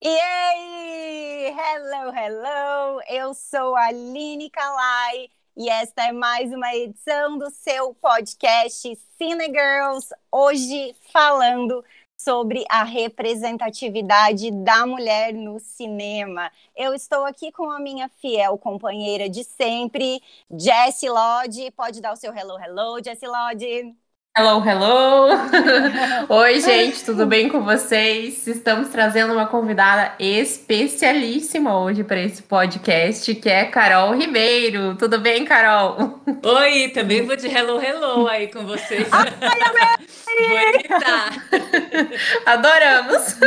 E aí, hello, hello! Eu sou a Aline Kalai e esta é mais uma edição do seu podcast Cine Girls. Hoje falando sobre a representatividade da mulher no cinema. Eu estou aqui com a minha fiel companheira de sempre, Jessie Lodge. Pode dar o seu hello, hello, Jessie Lodge. Hello, hello! Oi, gente, tudo bem com vocês? Estamos trazendo uma convidada especialíssima hoje para esse podcast, que é Carol Ribeiro. Tudo bem, Carol? Oi, também vou de hello, hello aí com vocês. Ai, Bonita! Adoramos!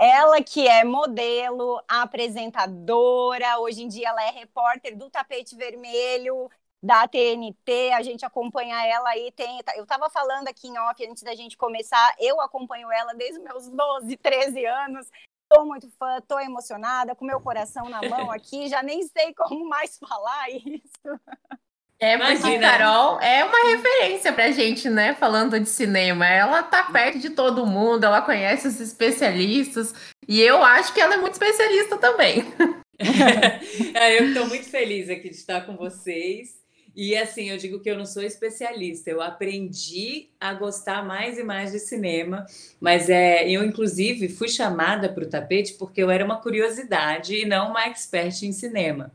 Ela que é modelo, apresentadora, hoje em dia ela é repórter do Tapete Vermelho, da TNT, a gente acompanha ela aí, tem, eu estava falando aqui em off antes da gente começar, eu acompanho ela desde os meus 12, 13 anos, estou muito fã, estou emocionada, com meu coração na mão aqui, já nem sei como mais falar isso. É, porque a Carol é uma referência pra gente, né? Falando de cinema. Ela tá perto de todo mundo, ela conhece os especialistas, e eu acho que ela é muito especialista também. é, eu estou muito feliz aqui de estar com vocês. E assim, eu digo que eu não sou especialista, eu aprendi a gostar mais e mais de cinema, mas é, eu inclusive fui chamada para o tapete porque eu era uma curiosidade e não uma expert em cinema.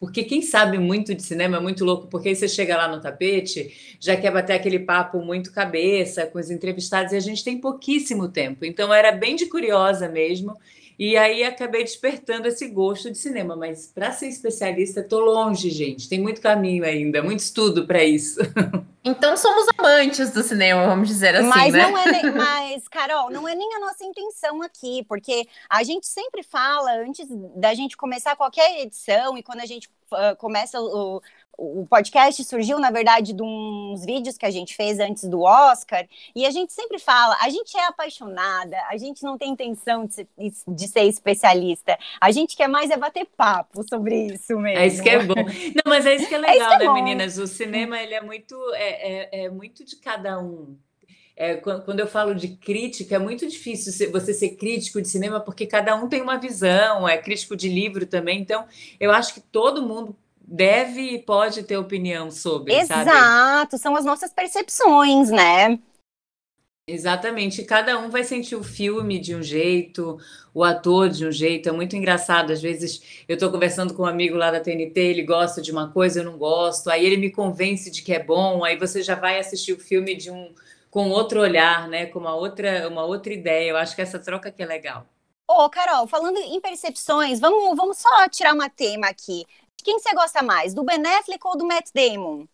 Porque quem sabe muito de cinema é muito louco, porque aí você chega lá no tapete, já quer bater aquele papo muito cabeça com os entrevistados, e a gente tem pouquíssimo tempo. Então, era bem de curiosa mesmo. E aí acabei despertando esse gosto de cinema, mas para ser especialista, estou longe, gente. Tem muito caminho ainda, muito estudo para isso. Então somos amantes do cinema, vamos dizer assim, mas né? Não é nem, mas, Carol, não é nem a nossa intenção aqui, porque a gente sempre fala, antes da gente começar qualquer edição, e quando a gente uh, começa o, o podcast surgiu, na verdade, de uns vídeos que a gente fez antes do Oscar, e a gente sempre fala, a gente é apaixonada, a gente não tem intenção de ser, de ser especialista, a gente quer mais é bater papo sobre isso mesmo. É isso que é bom. Não, mas é isso que é legal, é que é né, meninas? O cinema, ele é muito, é, é, é muito de cada um. É, quando eu falo de crítica, é muito difícil você ser crítico de cinema, porque cada um tem uma visão, é crítico de livro também. Então, eu acho que todo mundo deve e pode ter opinião sobre, Exato, sabe? são as nossas percepções, né? Exatamente, cada um vai sentir o filme de um jeito, o ator de um jeito, é muito engraçado. Às vezes eu estou conversando com um amigo lá da TNT, ele gosta de uma coisa, eu não gosto, aí ele me convence de que é bom, aí você já vai assistir o filme de um com outro olhar, né? Com uma outra, uma outra ideia. Eu acho que essa troca que é legal. Ô, oh, Carol, falando em percepções, vamos, vamos só tirar uma tema aqui. Quem você gosta mais, do Ben Affleck ou do Matt Damon?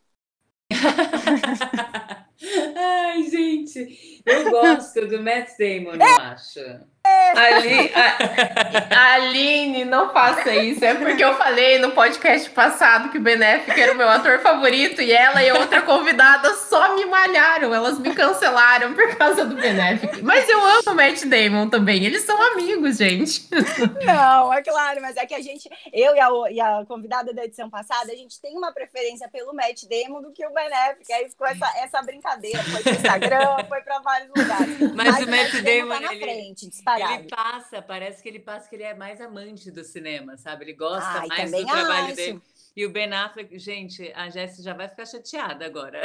Ai, gente, eu gosto do Matt Damon, eu acho. Aline, a, Aline, não faça isso. É porque eu falei no podcast passado que o Benéfico era o meu ator favorito e ela e outra convidada só me malharam. Elas me cancelaram por causa do Benéfico. Mas eu amo o Matt Damon também. Eles são amigos, gente. Não, é claro, mas é que a gente, eu e a, e a convidada da edição passada, a gente tem uma preferência pelo Matt Damon do que o Benéfico. Aí ficou essa, essa brincadeira. Foi pro Instagram, foi para vários lugares. Mas, mas o Matt Damon, tá na ele... frente, disparado. Ele passa, parece que ele passa que ele é mais amante do cinema, sabe? Ele gosta Ai, mais do trabalho acho. dele. E o Ben Affleck, gente, a Jéssica já vai ficar chateada agora.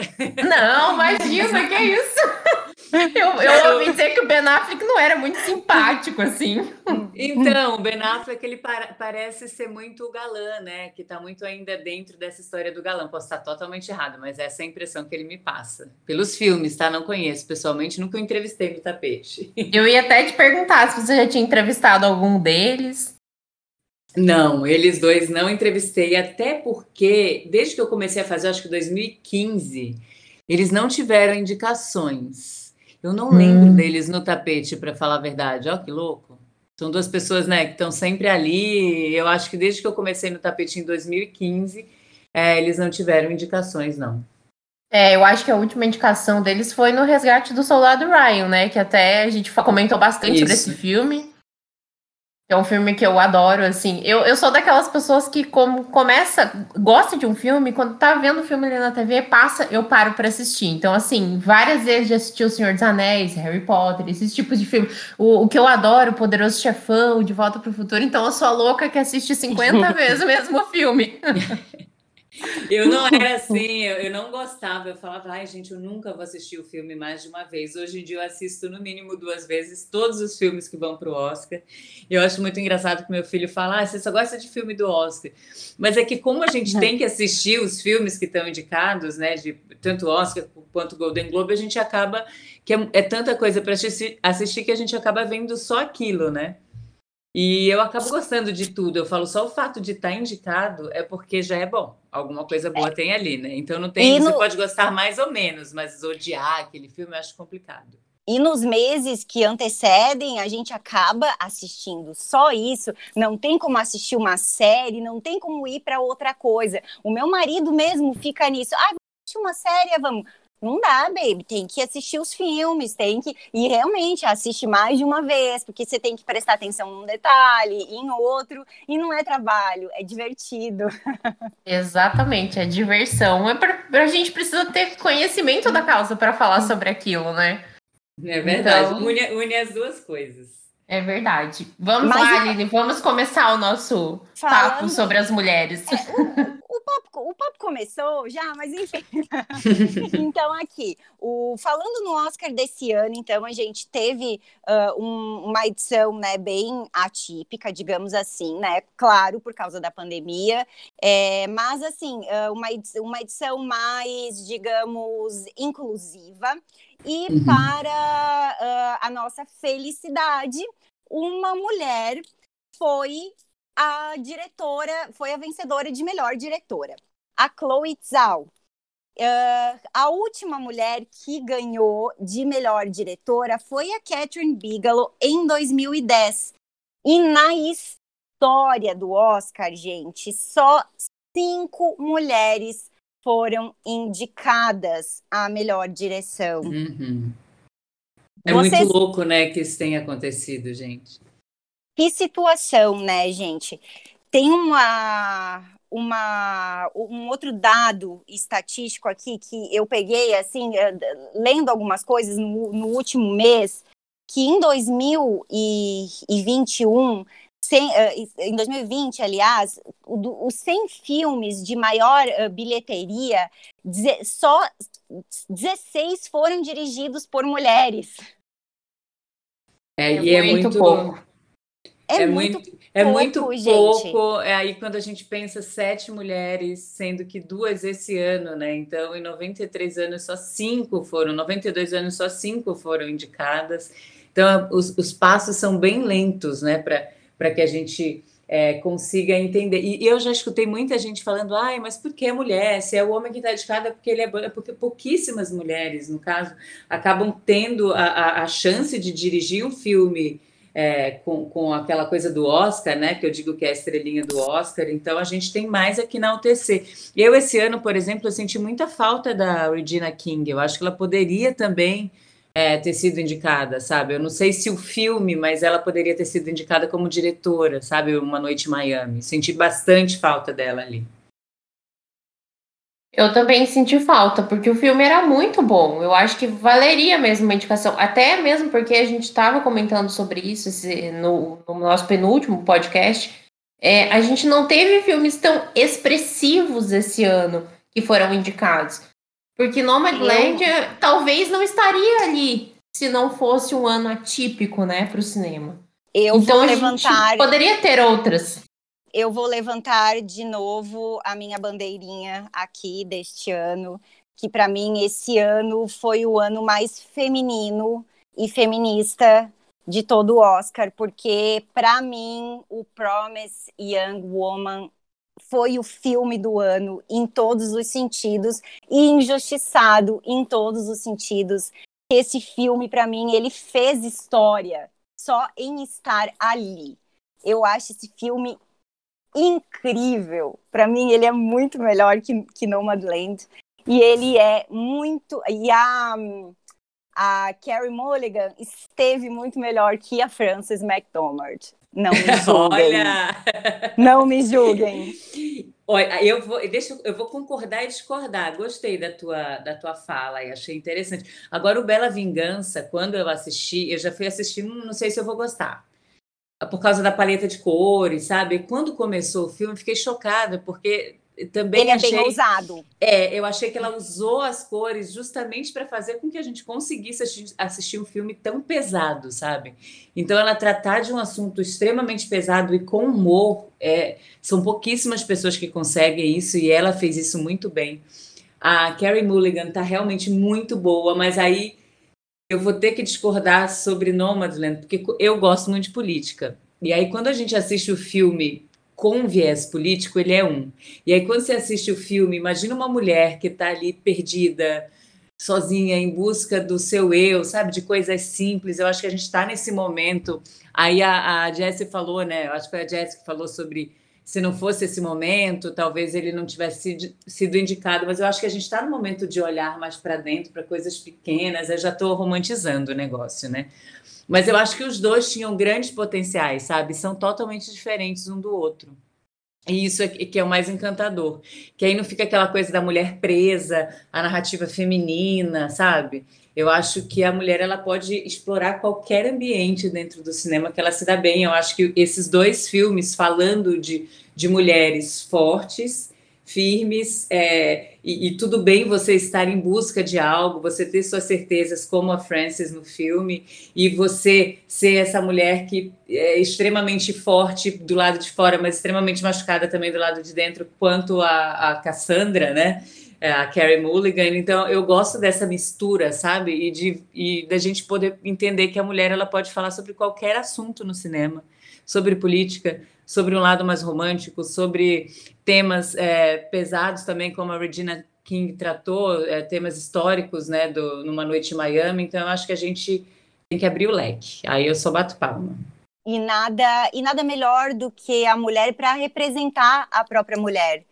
Não, imagina, que é isso? Eu, eu ouvi dizer que o Ben Affleck não era muito simpático, assim. Então, o Ben Affleck, ele para, parece ser muito galã, né? Que tá muito ainda dentro dessa história do galã. Posso estar totalmente errado, mas essa é a impressão que ele me passa. Pelos filmes, tá? Não conheço pessoalmente, nunca o entrevistei no tapete. Eu ia até te perguntar se você já tinha entrevistado algum deles. Não, eles dois não entrevistei, até porque, desde que eu comecei a fazer, acho que 2015, eles não tiveram indicações. Eu não hum. lembro deles no tapete, para falar a verdade. Ó, que louco. São duas pessoas, né, que estão sempre ali. Eu acho que desde que eu comecei no tapete em 2015, é, eles não tiveram indicações, não. É, eu acho que a última indicação deles foi no Resgate do Soldado Ryan, né? Que até a gente comentou bastante Isso. sobre esse filme. É um filme que eu adoro, assim. Eu, eu sou daquelas pessoas que como começa, gosta de um filme, quando tá vendo o filme ali na TV, passa, eu paro para assistir. Então, assim, várias vezes já assisti O Senhor dos Anéis, Harry Potter, esses tipos de filme. O, o que eu adoro, O Poderoso Chefão, De Volta pro Futuro. Então, eu sou a louca que assiste 50 vezes o mesmo filme. Eu não era assim, eu, eu, não gostava. Eu falava, ai, gente, eu nunca vou assistir o filme mais de uma vez. Hoje em dia eu assisto no mínimo duas vezes todos os filmes que vão para o Oscar. Eu acho muito engraçado que meu filho fala, ah, você só gosta de filme do Oscar. Mas é que como a gente tem que assistir os filmes que estão indicados, né, de tanto Oscar quanto Golden Globe, a gente acaba que é, é tanta coisa para assistir, assistir que a gente acaba vendo só aquilo, né? E eu acabo gostando de tudo. Eu falo só o fato de estar indicado é porque já é bom. Alguma coisa boa é. tem ali, né? Então não tem. Você pode gostar mais ou menos, mas odiar aquele filme eu acho complicado. E nos meses que antecedem, a gente acaba assistindo só isso. Não tem como assistir uma série, não tem como ir para outra coisa. O meu marido mesmo fica nisso. Ah, assistir uma série, vamos. Não dá, baby. Tem que assistir os filmes, tem que. E realmente assiste mais de uma vez, porque você tem que prestar atenção num detalhe, em outro, e não é trabalho, é divertido. Exatamente, é diversão. É pra, a gente precisa ter conhecimento da causa para falar sobre aquilo, né? É verdade. Então... Une, une as duas coisas. É verdade. Vamos Mas, lá, Aline, vamos começar o nosso falando... papo sobre as mulheres. É, papo, o papo começou já, mas enfim. então, aqui, o, falando no Oscar desse ano, então, a gente teve uh, um, uma edição né, bem atípica, digamos assim, né? Claro, por causa da pandemia, é, mas, assim, uh, uma, edição, uma edição mais, digamos, inclusiva. E uhum. para uh, a nossa felicidade, uma mulher foi a diretora, foi a vencedora de melhor diretora, a Chloe Zhao. Uh, a última mulher que ganhou de melhor diretora foi a Catherine Bigelow em 2010. E na história do Oscar, gente, só cinco mulheres foram indicadas à melhor direção. Uhum. É Vocês... muito louco, né, que isso tenha acontecido, gente. Que situação, né, gente? Tem uma, uma, um outro dado estatístico aqui que eu peguei, assim, eh, lendo algumas coisas no, no último mês, que em 2021, sem, eh, em 2020, aliás, os 100 filmes de maior eh, bilheteria, só 16 foram dirigidos por mulheres. É, é e é muito, muito pouco. É, é muito, muito é muito pouco. É aí quando a gente pensa sete mulheres, sendo que duas esse ano, né? Então, em 93 anos, só cinco foram, 92 anos, só cinco foram indicadas. Então, os, os passos são bem lentos, né? Para que a gente é, consiga entender. E, e, eu já escutei muita gente falando, ai, mas por que mulher? Se é o homem que está indicado é porque ele é bom. É porque pouquíssimas mulheres, no caso, acabam tendo a, a, a chance de dirigir um filme é, com, com aquela coisa do Oscar, né? Que eu digo que é a estrelinha do Oscar, então a gente tem mais aqui na UTC. Eu, esse ano, por exemplo, eu senti muita falta da Regina King. Eu acho que ela poderia também é, ter sido indicada, sabe? Eu não sei se o filme, mas ela poderia ter sido indicada como diretora, sabe? Uma Noite em Miami. Senti bastante falta dela ali. Eu também senti falta, porque o filme era muito bom. Eu acho que valeria mesmo uma indicação. Até mesmo porque a gente estava comentando sobre isso no, no, nosso penúltimo podcast. É, a gente não teve filmes tão expressivos esse ano que foram indicados. Porque Nomadland eu... talvez não estaria ali se não fosse um ano atípico, né, para o cinema. Eu então, vou levantar. poderia ter outras eu vou levantar de novo a minha bandeirinha aqui deste ano, que para mim esse ano foi o ano mais feminino e feminista de todo o Oscar, porque para mim o Promise Young Woman foi o filme do ano em todos os sentidos e injustiçado em todos os sentidos. Esse filme para mim ele fez história só em estar ali. Eu acho esse filme incrível. Para mim, ele é muito melhor que, que Nomadland. E ele é muito. E a, a Carrie Mulligan esteve muito melhor que a Frances McDormand. Não me julguem. Olha! Não me julguem. Olha, eu vou, deixa, eu vou concordar e discordar. Gostei da tua, da tua fala e achei interessante. Agora, o Bela Vingança, quando eu assisti, eu já fui assistir, hum, não sei se eu vou gostar. Por causa da paleta de cores, sabe? Quando começou o filme, fiquei chocada, porque também Ele achei, é bem ousado. É, eu achei que ela usou as cores justamente para fazer com que a gente conseguisse assistir, assistir um filme tão pesado, sabe? Então, ela tratar de um assunto extremamente pesado e com humor, é, são pouquíssimas pessoas que conseguem isso e ela fez isso muito bem. A Carrie Mulligan tá realmente muito boa, mas aí eu vou ter que discordar sobre Nomadland, porque eu gosto muito de política. E aí, quando a gente assiste o filme com viés político, ele é um. E aí, quando você assiste o filme, imagina uma mulher que está ali perdida, sozinha, em busca do seu eu, sabe? De coisas simples. Eu acho que a gente está nesse momento. Aí a, a Jessie falou, né? Eu acho que foi a Jessie que falou sobre se não fosse esse momento, talvez ele não tivesse sido, indicado, mas eu acho que a gente está no momento de olhar mais para dentro, para coisas pequenas. Eu já estou romantizando o negócio, né? Mas eu acho que os dois tinham grandes potenciais, sabe? São totalmente diferentes um do outro. E isso é que é o mais encantador. Que aí não fica aquela coisa da mulher presa, a narrativa feminina, sabe? Eu acho que a mulher ela pode explorar qualquer ambiente dentro do cinema que ela se dá bem. Eu acho que esses dois filmes falando de, de mulheres fortes firmes é, e, e, tudo bem você estar em busca de algo, você ter suas certezas como a Frances no filme e você ser essa mulher que é extremamente forte do lado de fora, mas extremamente machucada também do lado de dentro, quanto a, a Cassandra, né? É, a Carrie Mulligan. Então eu gosto dessa mistura, sabe? E de e da gente poder entender que a mulher ela pode falar sobre qualquer assunto no cinema, sobre política, sobre um lado mais romântico, sobre temas é, pesados também, como a Regina King tratou, é, temas históricos, né, do, numa noite em Miami. Então, eu acho que a gente tem que abrir o leque. Aí eu só bato palma. E nada, e nada melhor do que a mulher para representar a própria mulher,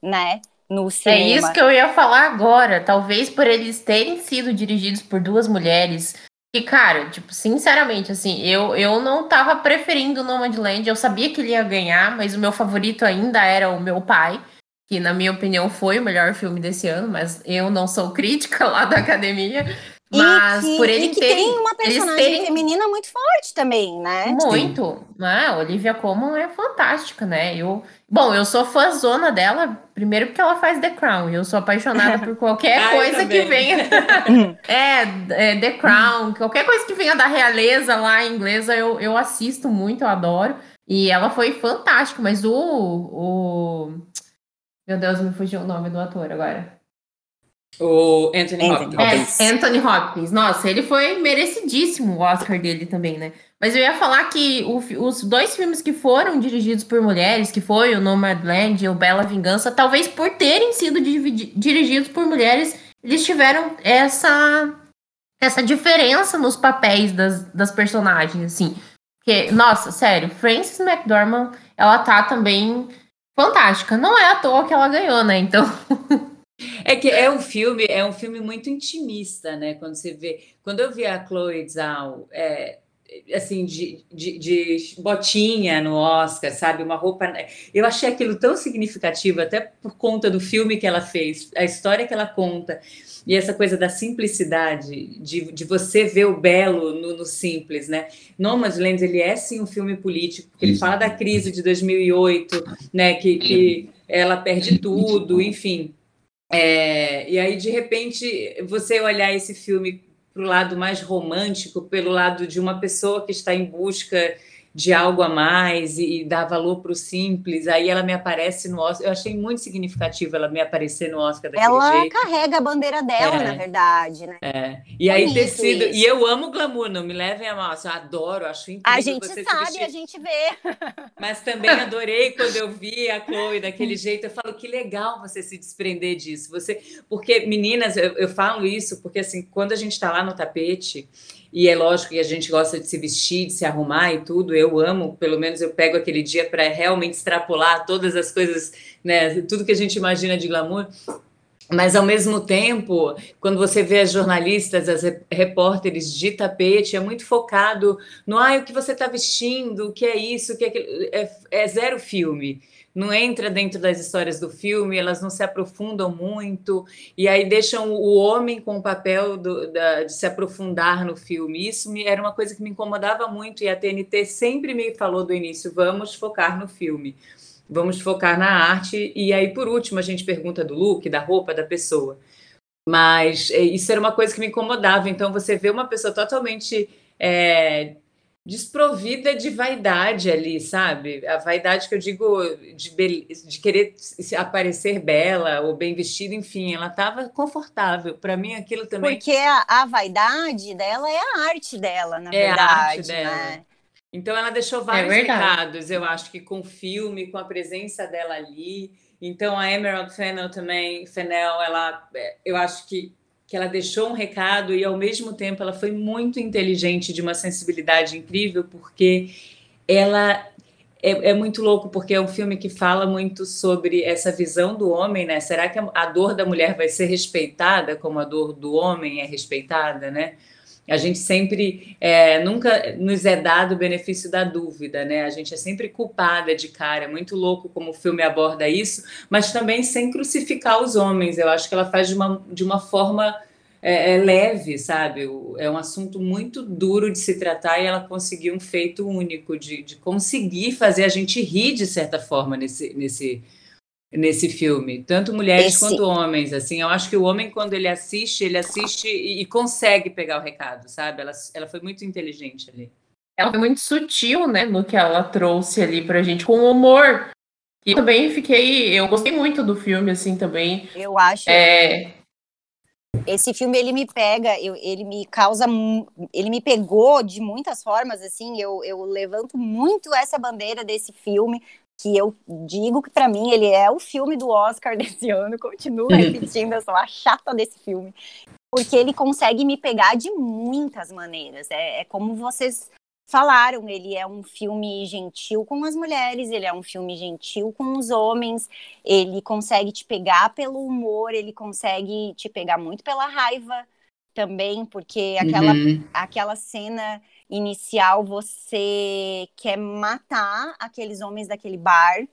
né? No cinema. É isso que eu ia falar agora. Talvez por eles terem sido dirigidos por duas mulheres, e, cara, tipo, sinceramente, assim, eu, eu não tava preferindo Nomadland, eu sabia que ele ia ganhar, mas o meu favorito ainda era o meu pai, que na minha opinião foi o melhor filme desse ano, mas eu não sou crítica lá da academia. Mas que, por ele e que terem, tem uma personagem terem... feminina muito forte também, né? Muito. Ah, a Olivia Colman é fantástica, né? Eu, bom, eu sou fãzona dela, primeiro porque ela faz The Crown, eu sou apaixonada por qualquer ah, coisa que venha. é, é, The Crown, qualquer coisa que venha da realeza lá em inglesa, eu, eu assisto muito, eu adoro. E ela foi fantástica, mas o, o. Meu Deus, me fugiu o nome do ator agora. O Anthony, Anthony Hopkins. É, Anthony Hopkins. Nossa, ele foi merecidíssimo o Oscar dele também, né? Mas eu ia falar que o, os dois filmes que foram dirigidos por mulheres, que foi o Nomadland e o Bela Vingança, talvez por terem sido dirigidos por mulheres, eles tiveram essa essa diferença nos papéis das, das personagens, assim. Porque, nossa, sério, Frances McDormand, ela tá também fantástica. Não é à toa que ela ganhou, né? Então... É que é um filme, é um filme muito intimista, né? Quando você vê. Quando eu vi a Chloe Zhao, é, assim, de, de, de, botinha no Oscar, sabe? Uma roupa. Eu achei aquilo tão significativo, até por conta do filme que ela fez, a história que ela conta, e essa coisa da simplicidade, de, de você ver o belo no, no simples, né? Nomadland, ele é sim um filme político, porque ele fala da crise de 2008, né? Que, que ela perde tudo, enfim. É, e aí, de repente, você olhar esse filme para o lado mais romântico, pelo lado de uma pessoa que está em busca de algo a mais e, e dar valor para o simples. Aí ela me aparece no Oscar. Eu achei muito significativo ela me aparecer no Oscar daquele ela jeito. Ela carrega a bandeira dela, é, na verdade, né? É. E aí ter sido. E eu amo glamour, não me levem a mal. Assim, eu adoro, acho incrível. A gente sabe, a gente vê. Mas também adorei quando eu vi a Chloe daquele jeito. Eu falo que legal você se desprender disso. Você, porque meninas, eu, eu falo isso porque assim, quando a gente está lá no tapete e é lógico que a gente gosta de se vestir, de se arrumar e tudo. Eu amo, pelo menos eu pego aquele dia para realmente extrapolar todas as coisas, né? Tudo que a gente imagina de glamour. mas ao mesmo tempo, quando você vê as jornalistas, as repórteres de tapete, é muito focado no ah, o que você está vestindo, o que é isso, o que é, é, é zero filme não entra dentro das histórias do filme, elas não se aprofundam muito, e aí deixam o homem com o papel do, da, de se aprofundar no filme. Isso me, era uma coisa que me incomodava muito, e a TNT sempre me falou do início: vamos focar no filme vamos focar na arte. E aí, por último, a gente pergunta do look, da roupa da pessoa. Mas é, isso era uma coisa que me incomodava. Então, você vê uma pessoa totalmente é, desprovida de vaidade ali, sabe? A vaidade que eu digo de, de querer aparecer bela ou bem vestida, enfim, ela estava confortável. Para mim, aquilo também. Porque a, a, vaidade dela é a arte dela, na é verdade. A arte dela. Né? Então ela deixou é vários é recados, eu acho que com o filme, com a presença dela ali. Então a Emerald Fennel também, Fennel, ela, é, eu acho que que ela deixou um recado e ao mesmo tempo ela foi muito inteligente, de uma sensibilidade incrível, porque ela é, é, muito louco, porque é um filme que fala muito sobre essa visão do homem, né? Será que a dor da mulher vai ser respeitada como a dor do homem é respeitada, né? A gente sempre é, nunca nos é dado o benefício da dúvida, né? A gente é sempre culpada de cara. É muito louco como o filme aborda isso, mas também sem crucificar os homens. Eu acho que ela faz de uma, de uma forma é, é leve, sabe? É um assunto muito duro de se tratar e ela conseguiu um feito único de, de conseguir fazer a gente rir de certa forma nesse, nesse nesse filme, tanto mulheres Esse... quanto homens, assim, eu acho que o homem quando ele assiste, ele assiste e, e, consegue pegar o recado, sabe? Ela, ela foi muito inteligente ali. Ela foi muito sutil, né, no que ela trouxe ali pra gente, com humor. E também fiquei, eu gostei muito do filme, assim, também. Eu acho. É... Esse filme, ele me pega, eu, ele me causa, ele me pegou de muitas formas, assim, eu, eu levanto muito essa bandeira desse filme, que eu digo que para mim ele é o filme do Oscar desse ano, continuo repetindo, eu sou a chata desse filme, porque ele consegue me pegar de muitas maneiras. É, é, como vocês falaram, ele é um filme gentil com as mulheres, ele é um filme gentil com os homens, ele consegue te pegar pelo humor, ele consegue te pegar muito pela raiva também, porque aquela, uhum. aquela cena inicial você quer matar aqueles homens daquele bar.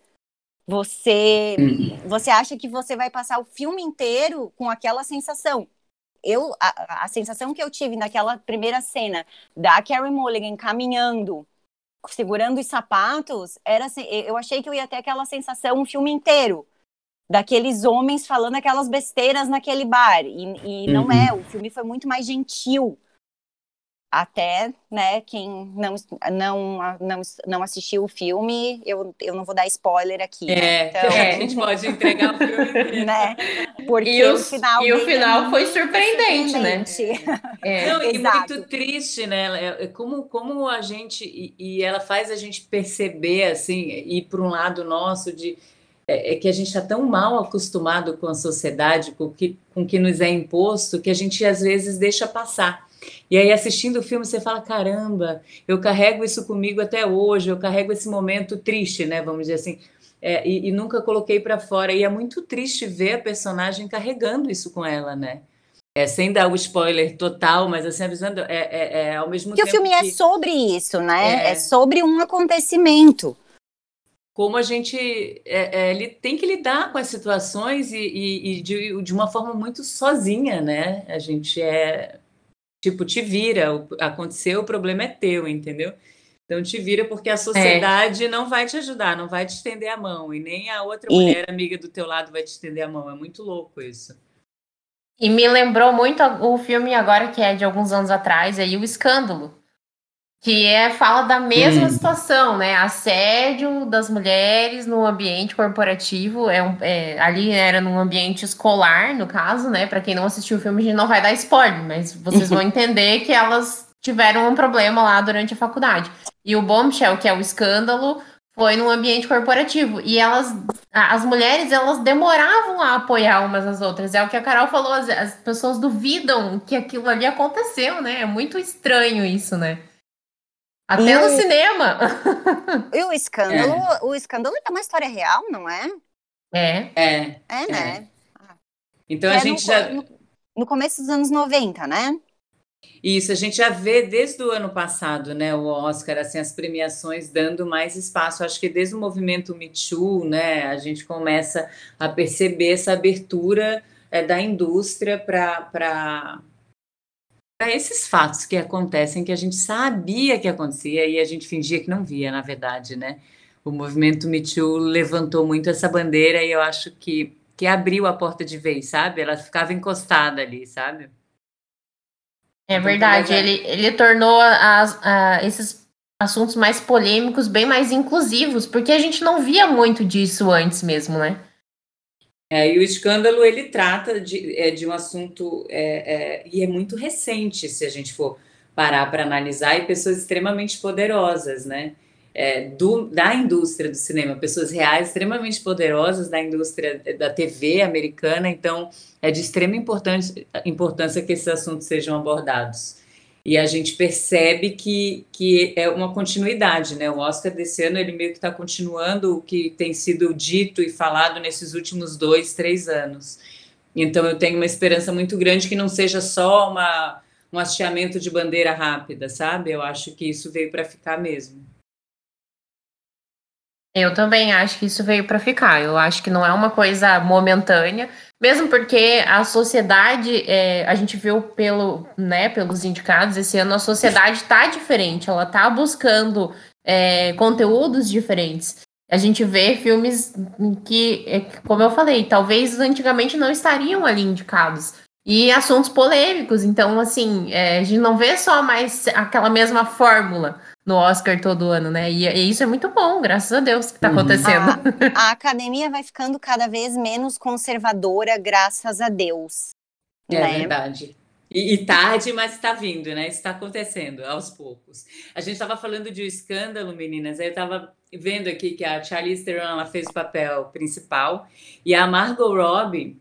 Você hum. você acha que você vai passar o filme inteiro com aquela sensação. Eu a, a sensação que eu tive naquela primeira cena da Carrie Mulligan caminhando segurando os sapatos, era assim, eu achei que eu ia ter aquela sensação um filme inteiro daqueles homens falando aquelas besteiras naquele bar e, e não uhum. é, o filme foi muito mais gentil até, né, quem não, não, não, não assistiu o filme, eu, eu não vou dar spoiler aqui. Né? É, né? então, é, a gente pode entregar o filme. né? Porque e o, final, e o final foi surpreendente, surpreendente. né? É. Não, e muito triste, né? É, é como, como a gente, e, e ela faz a gente perceber, assim, ir para um lado nosso de é, é que a gente está tão mal acostumado com a sociedade, com o que, com que nos é imposto, que a gente às vezes deixa passar. E aí, assistindo o filme, você fala: caramba, eu carrego isso comigo até hoje, eu carrego esse momento triste, né? Vamos dizer assim. É, e, e, nunca coloquei para fora. E é muito triste ver a personagem carregando isso com ela, né? É, sem dar o spoiler total, mas assim, avisando, é, é, é ao mesmo Porque tempo. Porque o filme é sobre isso, né? É, é sobre um acontecimento como a gente é, é, tem que lidar com as situações e, e, e de, de, uma forma muito sozinha, né? A gente é Tipo, te vira, aconteceu, o problema é teu, entendeu? Então te vira porque a sociedade é. não vai te ajudar, não vai te estender a mão, e nem a outra e... mulher amiga do teu lado vai te estender a mão. É muito louco isso. E me lembrou muito o filme agora que é de alguns anos atrás, aí o Escândalo que é fala da mesma hum. situação, né? Assédio das mulheres no ambiente corporativo. É, um, é, ali era num ambiente escolar, no caso, né? Para quem não assistiu o filme, a gente não vai dar spoiler, mas vocês vão entender que elas tiveram um problema lá durante a faculdade. E o Bombshell, que é o escândalo, foi num ambiente corporativo. E elas, as mulheres, elas demoravam a apoiar umas às outras. É o que a Carol falou, as, as pessoas duvidam que aquilo ali aconteceu, né? É muito estranho isso, né? Até e no o... cinema. E o escândalo, é. o escândalo é uma história real, não é? É. É. É, né? É. Então que a é gente no, já. No, no começo dos anos 90, né? Isso, a gente já vê desde o ano passado, né, o Oscar, assim, as premiações dando mais espaço. Acho que desde o movimento Me Too, né, a gente começa a perceber essa abertura é, da indústria para esses fatos que acontecem, que a gente sabia que acontecia e a gente fingia que não via, na verdade, né? O movimento Me Too levantou muito essa bandeira e eu acho que, que abriu a porta de vez, sabe? Ela ficava encostada ali, sabe? É verdade, ele, ele tornou as, esses assuntos mais polêmicos bem mais inclusivos, porque a gente não via muito disso antes mesmo, né? É, e o escândalo ele trata de, é, de um assunto é, é, e é muito recente, se a gente for parar para analisar, e pessoas extremamente poderosas, né? é, do, da indústria do cinema, pessoas reais extremamente poderosas da indústria da TV americana, então é de extrema importância, importância que esses assuntos sejam abordados. E a gente percebe que, que é uma continuidade, né? O Oscar desse ano ele meio que está continuando o que tem sido dito e falado nesses últimos dois, três anos. Então eu tenho uma esperança muito grande que não seja só uma, um hasteamento de bandeira rápida, sabe? Eu acho que isso veio para ficar mesmo. Eu também acho que isso veio para ficar. Eu acho que não é uma coisa momentânea, mesmo porque a sociedade, é, a gente viu pelo, né, pelos indicados esse ano, a sociedade está diferente. Ela está buscando é, conteúdos diferentes. A gente vê filmes que, é, como eu falei, talvez antigamente não estariam ali indicados. E assuntos polêmicos. Então, assim, é, a gente não vê só mais aquela mesma fórmula no Oscar todo ano, né? E, e, isso é muito bom, graças a Deus que está uhum. acontecendo. A, a, academia vai ficando cada vez menos conservadora, graças a Deus. É né? verdade. E, e, tarde, mas está vindo, né? Está acontecendo aos poucos. A gente estava falando de um escândalo, meninas. Aí eu estava vendo aqui que a Charlize Theron ela fez o papel principal e a Margot Robbie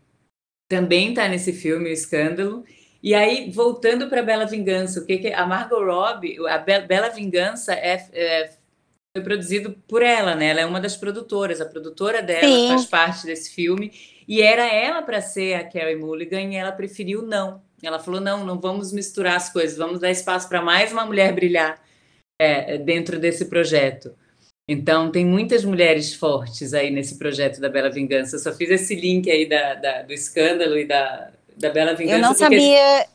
também está nesse filme, o Escândalo. E aí, voltando para Bela Vingança, o que, que a Margot Robbie, a Bela Vingança é, é, foi produzido por ela, né? Ela é uma das produtoras, a produtora dela Sim. faz parte desse filme. E era ela para ser a Carrie Mulligan e ela preferiu não. Ela falou: não, não vamos misturar as coisas, vamos dar espaço para mais uma mulher brilhar é, dentro desse projeto. Então, tem muitas mulheres fortes aí nesse projeto da Bela Vingança. Eu só fiz esse link aí da, da do escândalo e da, da Bela Vingança. Eu não sabia.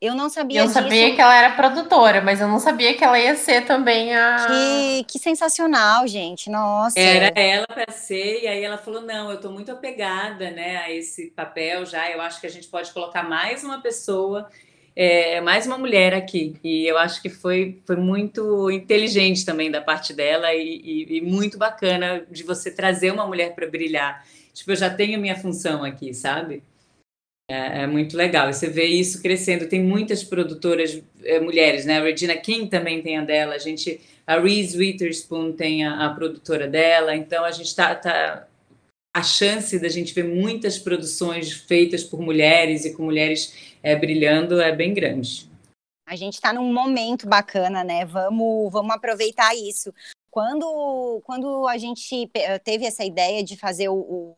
Eu não sabia Eu disso. sabia que ela era produtora, mas eu não sabia que ela ia ser também a. Que, que sensacional, gente. Nossa. Era ela para ser, e aí ela falou: não, eu estou muito apegada né, a esse papel já. Eu acho que a gente pode colocar mais uma pessoa, é, mais uma mulher aqui. E eu acho que foi, foi muito inteligente também da parte dela e, e, e muito bacana de você trazer uma mulher para brilhar. Tipo, eu já tenho minha função aqui, sabe? É, é, muito legal. E você vê isso crescendo. Tem muitas produtoras é, mulheres, né? A Regina King também tem a dela. A gente, a Reese Witherspoon tem a, a produtora dela. Então a gente está tá, a chance da gente ver muitas produções feitas por mulheres e com mulheres é, brilhando é bem grande. A gente está num momento bacana, né? Vamos, vamos aproveitar isso. Quando, quando a gente teve essa ideia de fazer o, o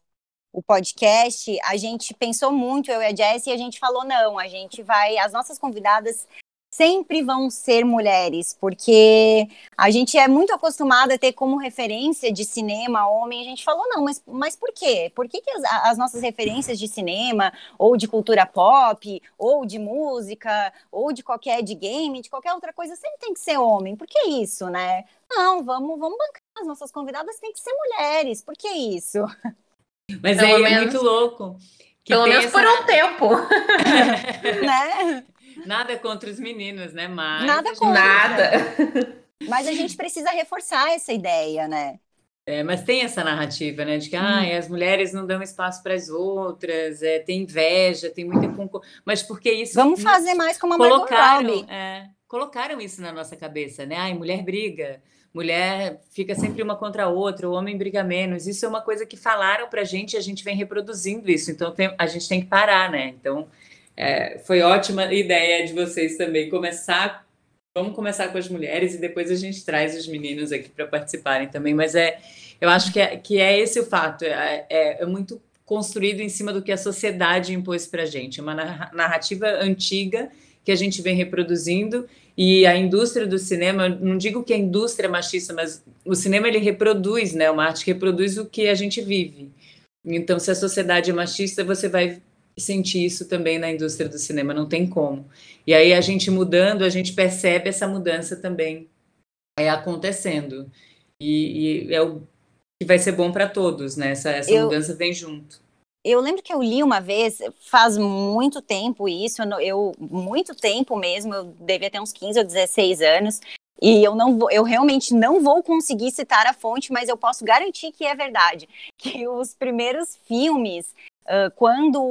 o podcast, a gente pensou muito, eu e a Jess, e a gente falou: não, a gente vai, as nossas convidadas sempre vão ser mulheres, porque a gente é muito acostumada a ter como referência de cinema homem. A gente falou, não, mas, mas por quê? Por que, que as, as, nossas referências de cinema, ou de cultura pop, ou de música, ou de qualquer de game, de qualquer outra coisa, sempre tem que ser homem? Por que isso, né? Não, vamos, vamos bancar. As nossas convidadas têm que ser mulheres. Por que isso? Mas Pelo aí menos, é muito louco. Pelo menos essa... por um tempo. né? Nada contra os meninos, né? Mas Nada contra. Nada. Mas a gente precisa reforçar essa ideia, né? É, mas tem essa narrativa, né? De que hum. ah, as mulheres não dão espaço para as outras, é, tem inveja, tem muita concorrência. Mas porque isso. Vamos fazer mais como a colocaram, é, colocaram isso na nossa cabeça, né? Ai, mulher briga mulher fica sempre uma contra a outra, o homem briga menos. Isso é uma coisa que falaram para a gente e a gente vem reproduzindo isso. Então tem, a gente tem que parar, né? Então é, foi ótima ideia de vocês também começar. Vamos começar com as mulheres e depois a gente traz os meninos aqui para participarem também. Mas é, eu acho que é, que é esse o fato. É, é, é muito construído em cima do que a sociedade impôs para a gente. É uma narrativa antiga que a gente vem reproduzindo e a indústria do cinema, não digo que a indústria é machista, mas o cinema ele reproduz, né? Uma arte que reproduz o que a gente vive. Então, se a sociedade é machista, você vai sentir isso também na indústria do cinema, não tem como. E aí a gente mudando, a gente percebe essa mudança também é, acontecendo. E, e é o que vai ser bom para todos, né? Essa, essa eu, mudança vem junto. Eu lembro que eu li uma vez, faz muito tempo isso, eu muito tempo mesmo, eu devia ter uns 15 ou 16 anos, e eu não vou, eu realmente não vou conseguir citar a fonte, mas eu posso garantir que é verdade, que os primeiros filmes Uh, quando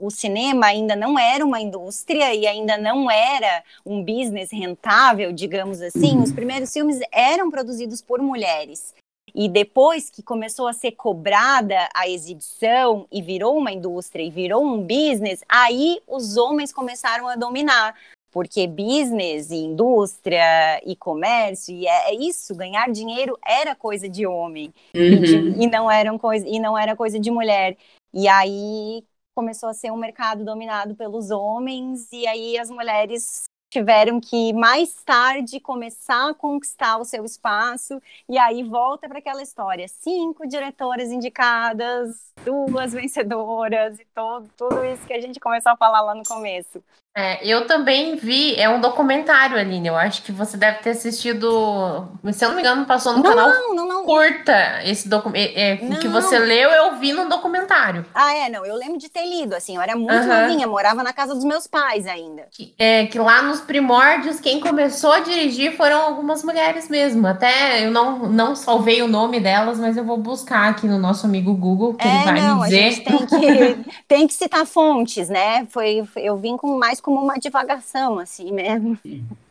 o cinema ainda não era uma indústria e ainda não era um business rentável, digamos assim, os primeiros filmes eram produzidos por mulheres. E depois que começou a ser cobrada a exibição e virou uma indústria e virou um business, aí os homens começaram a dominar. Porque business e indústria e comércio, e é, é isso, ganhar dinheiro era coisa de homem. Uhum. E, de, e, não era coisa, e não era coisa de mulher. E aí começou a ser um mercado dominado pelos homens, e aí as mulheres tiveram que mais tarde começar a conquistar o seu espaço e aí volta para aquela história. Cinco diretoras indicadas duas vencedoras e todo tudo isso que a gente começou a falar lá no começo é, eu também vi, é um documentário, Aline. Eu acho que você deve ter assistido. Se eu não me engano, passou no não, canal não, não, curta esse documento. É, é que você leu, eu vi no documentário. Ah, é, não. Eu lembro de ter lido, assim, eu era muito uhum. novinha, morava na casa dos meus pais ainda. Que, é, que lá nos primórdios, quem começou a dirigir foram algumas mulheres mesmo. Até eu não, não salvei o nome delas, mas eu vou buscar aqui no nosso amigo Google, que é, ele vai não, me dizer. A gente tem que, tem que citar fontes, né? Foi, eu vim com mais como uma divagação, assim mesmo.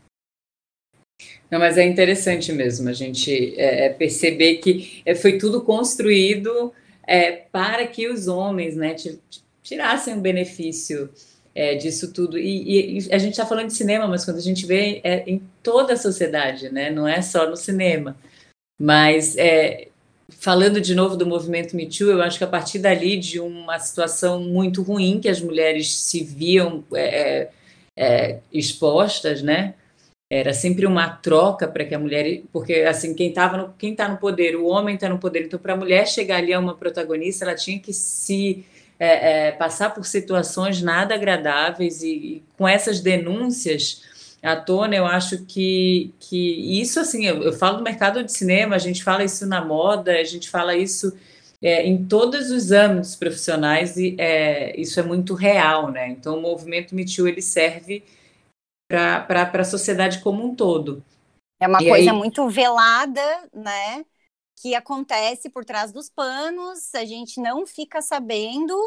Não, mas é interessante mesmo a gente é, é perceber que é, foi tudo construído é, para que os homens né, tirassem o benefício é, disso tudo. E, e, a gente está falando de cinema, mas quando a gente vê é em toda a sociedade, né, não é só no cinema. Mas é, falando de novo do movimento Me Too, eu acho que a partir dali de uma situação muito ruim que as mulheres se viam é, é, expostas, né? Era sempre uma troca para que a mulher, porque assim quem estava no, quem está no poder, o homem está no poder. Então, para a mulher chegar ali a uma protagonista, ela tinha que se é, é, passar por situações nada agradáveis e, e com essas denúncias à tona, eu acho que, que isso, assim, eu, eu, falo do mercado de cinema, a gente fala isso na moda, a gente fala isso é, em todos os âmbitos profissionais e é, isso é muito real, né? Então, o movimento Me Too, ele serve para a sociedade como um todo. É uma e coisa aí... muito velada, né? Que acontece por trás dos panos, a gente não fica sabendo,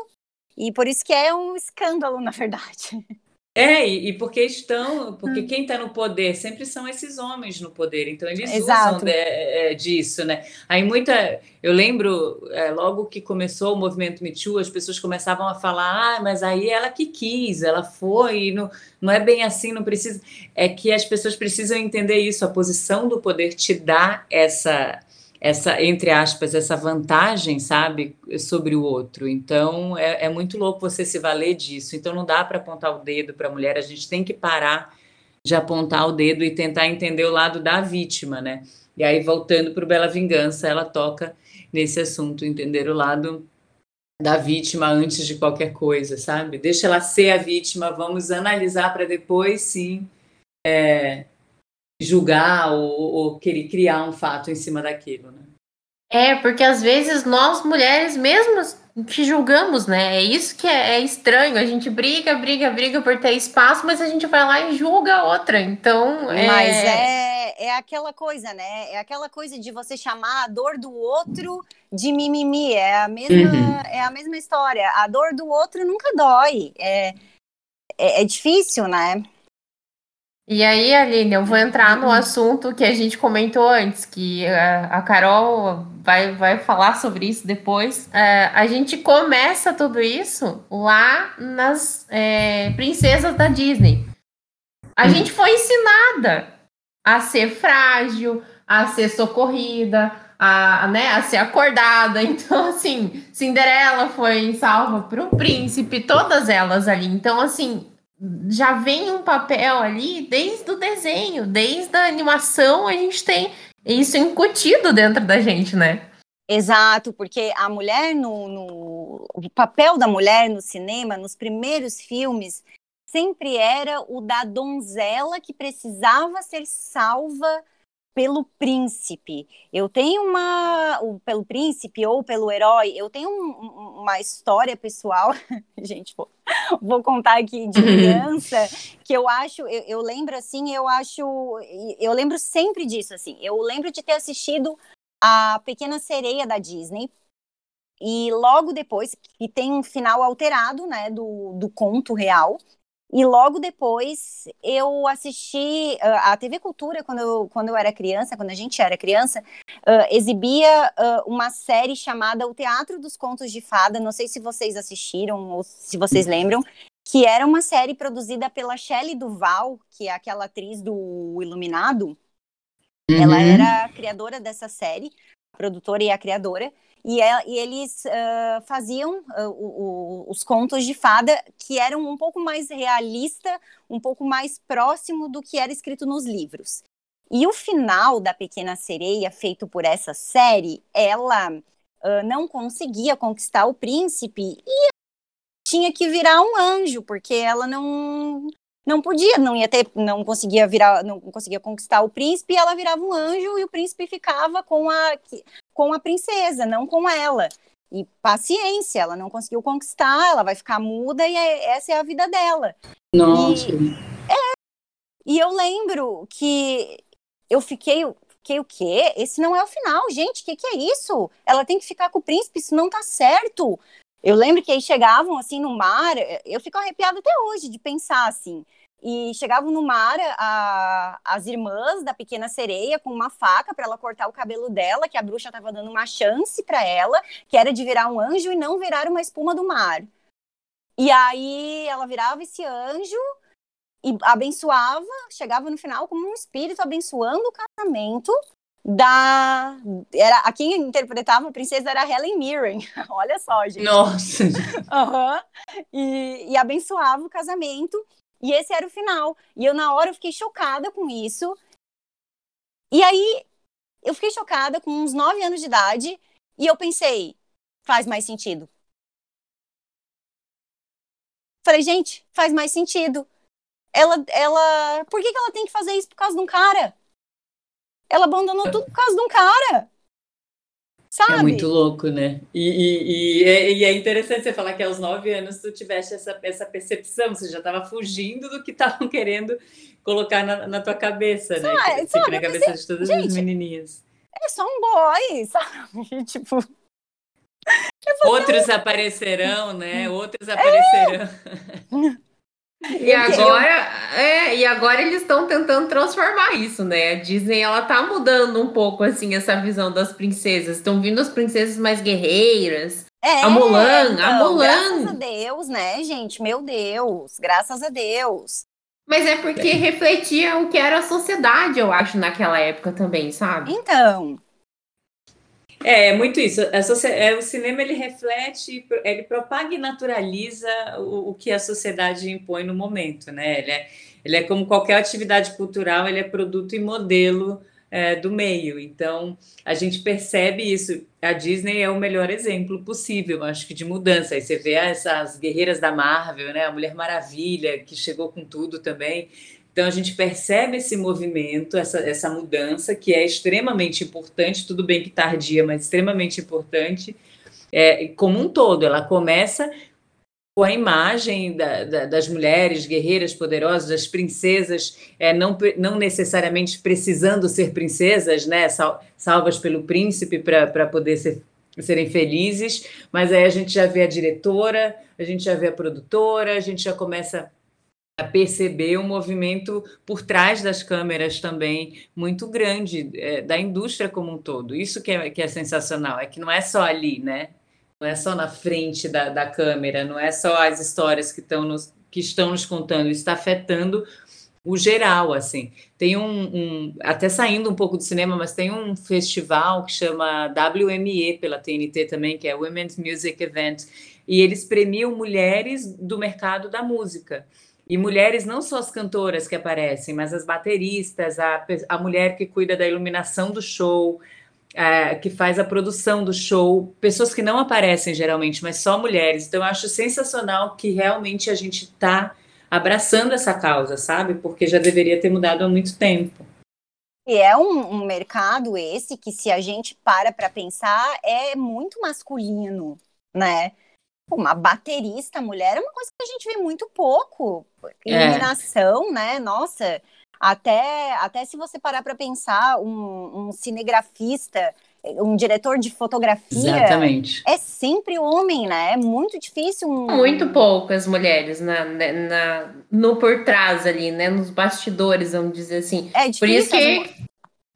e por isso que é um escândalo, na verdade. É, e, e porque estão, porque hum. quem está no poder sempre são esses homens no poder, então eles Exato. usam de, é, disso, né? Aí muita, eu lembro, é, logo que começou o movimento Me Too, as pessoas começavam a falar, ah, mas aí ela que quis, ela foi, não, não é bem assim, não precisa. É que as pessoas precisam entender isso, a posição do poder te dá essa essa, entre aspas, essa vantagem, sabe, sobre o outro. Então, é, é muito louco você se valer disso. Então, não dá para apontar o dedo para a mulher, a gente tem que parar de apontar o dedo e tentar entender o lado da vítima, né? E aí, voltando para o Bela Vingança, ela toca nesse assunto, entender o lado da vítima antes de qualquer coisa, sabe? Deixa ela ser a vítima, vamos analisar para depois, sim, é, julgar ou, ou, querer criar um fato em cima daquilo, né? É, porque às vezes nós mulheres mesmas que julgamos, né? É isso que é, é, estranho. A gente briga, briga, briga por ter espaço, mas a gente vai lá e julga a outra. Então, é... Mas é, é aquela coisa, né? É aquela coisa de você chamar a dor do outro de mimimi. É a mesma, uhum. é a mesma história. A dor do outro nunca dói. É, é, é difícil, né? E aí, Aline, eu vou entrar no assunto que a gente comentou antes, que a, Carol vai, vai falar sobre isso depois. É, a gente começa tudo isso lá nas é, princesas da Disney. A hum. gente foi ensinada a ser frágil, a ser socorrida, a, né, a ser acordada. Então, assim, Cinderela foi salva para o príncipe, todas elas ali. Então, assim, já vem um papel ali desde o desenho, desde a animação, a gente tem isso incutido dentro da gente, né? Exato, porque a mulher no, no, o papel da mulher no cinema, nos primeiros filmes, sempre era o da donzela que precisava ser salva pelo príncipe. Eu tenho uma. pelo príncipe ou pelo herói, eu tenho um, uma história pessoal, gente, vou, vou, contar aqui de criança, que eu acho, eu, eu, lembro assim, eu acho. Eu lembro sempre disso, assim. Eu lembro de ter assistido a Pequena Sereia da Disney. E logo depois, que tem um final alterado, né, do, do conto real, e logo depois eu assisti a TV Cultura quando eu, quando eu era criança, quando a gente era criança, uh, exibia uh, uma série chamada O Teatro dos Contos de Fada. Não sei se vocês assistiram ou se vocês lembram, que era uma série produzida pela Shelley Duval, que é aquela atriz do Iluminado. Uhum. Ela era a criadora dessa série, a produtora e a criadora. E, é, e eles uh, faziam uh, o, o, os contos de fada que eram um pouco mais realista, um pouco mais próximo do que era escrito nos livros. E o final da Pequena Sereia, feito por essa série, ela uh, não conseguia conquistar o príncipe e tinha que virar um anjo, porque ela não não podia, não ia ter, não conseguia virar, não conseguia conquistar o príncipe, e ela virava um anjo e o príncipe ficava com a com a princesa, não com ela. E paciência, ela não conseguiu conquistar, ela vai ficar muda e é, essa é a vida dela. Nossa. E, é, e eu lembro que eu fiquei, fiquei o quê? Esse não é o final, gente, o que, que é isso? Ela tem que ficar com o príncipe, isso não tá certo. Eu lembro que eles chegavam assim no mar, eu fico arrepiada até hoje de pensar assim e chegavam no mar a, as irmãs da pequena sereia com uma faca para ela cortar o cabelo dela, que a bruxa estava dando uma chance para ela, que era de virar um anjo e não virar uma espuma do mar. E aí ela virava esse anjo e abençoava, chegava no final como um espírito abençoando o casamento da era a quem interpretava a princesa era Helen Mirren. Olha só, gente. Nossa. Uhum. E, e abençoava o casamento. E esse era o final. E eu, na hora, eu fiquei chocada com isso. E aí, eu fiquei chocada com uns 9 anos de idade. E eu pensei, faz mais sentido. Falei, gente, faz mais sentido. Ela, ela, por que, que ela tem que fazer isso por causa de um cara? Ela abandonou tudo por causa de um cara. É Sabe? É muito louco, né? E, e, e, é, e, é, interessante você falar que aos nove anos tu tiveste essa, essa percepção, você já estava fugindo do que estavam querendo colocar na, na tua cabeça, né? Sabe, sabe, na cabeça pensei, de todas gente, as menininhas. É só um boy, sabe? tipo. Outros aparecerão, né? Outros aparecerão. É. E agora, é, e agora eles estão tentando transformar isso, né? A Disney ela tá mudando um pouco assim essa visão das princesas. Estão vindo as princesas mais guerreiras. É, a Mulan, então, a Mulan. Graças a Deus, né, gente? Meu Deus, graças a Deus. Mas é porque refletia o que era a sociedade, eu acho, naquela época também, sabe? Então, é, é muito isso. É, o cinema ele reflete, ele propaga e naturaliza o, o, que a sociedade impõe no momento, né? Ele é, ele é como qualquer atividade cultural, ele é produto e modelo é, do meio. Então, a gente percebe isso. A Disney é o melhor exemplo possível, acho que, de mudança. Aí você vê essas guerreiras da Marvel, né? A Mulher Maravilha, que chegou com tudo também. Então, a gente percebe esse movimento, essa, essa mudança, que é extremamente importante, tudo bem que tardia, mas extremamente importante, é, como um todo. Ela começa com a imagem da, da, das mulheres guerreiras poderosas, das princesas, é, não, não necessariamente precisando ser princesas, né, sal, salvas pelo príncipe para poder ser, serem felizes, mas aí a gente já vê a diretora, a gente já vê a produtora, a gente já começa a perceber um movimento por trás das câmeras também muito grande é, da indústria como um todo. Isso que é, que é sensacional, é que não é só ali, né? Não é só na frente da, da câmera, não é só as histórias que nos, que estão nos contando, isso está afetando o geral, assim. Tem um, um, até saindo um pouco do cinema, mas tem um festival que chama WME pela TNT também, que é Women's Music Event, e eles premiam mulheres do mercado da música. E mulheres, não só as cantoras que aparecem, mas as bateristas, a, a mulher que cuida da iluminação do show, é, que faz a produção do show, pessoas que não aparecem geralmente, mas só mulheres. Então, eu acho sensacional que realmente a gente está abraçando essa causa, sabe? Porque já deveria ter mudado há muito tempo. E é um, um mercado esse que, se a gente para para pensar, é muito masculino, né? Uma baterista mulher é uma coisa que a gente vê muito pouco. É. Iluminação, é. né? Nossa, até, até se você parar para pensar, um, um, cinegrafista, um diretor de fotografia. Exatamente. É sempre homem, né? É muito difícil. Um... Muito poucas mulheres na, né, na, no por trás ali, né? Nos bastidores, vamos dizer assim. É difícil. Por isso que.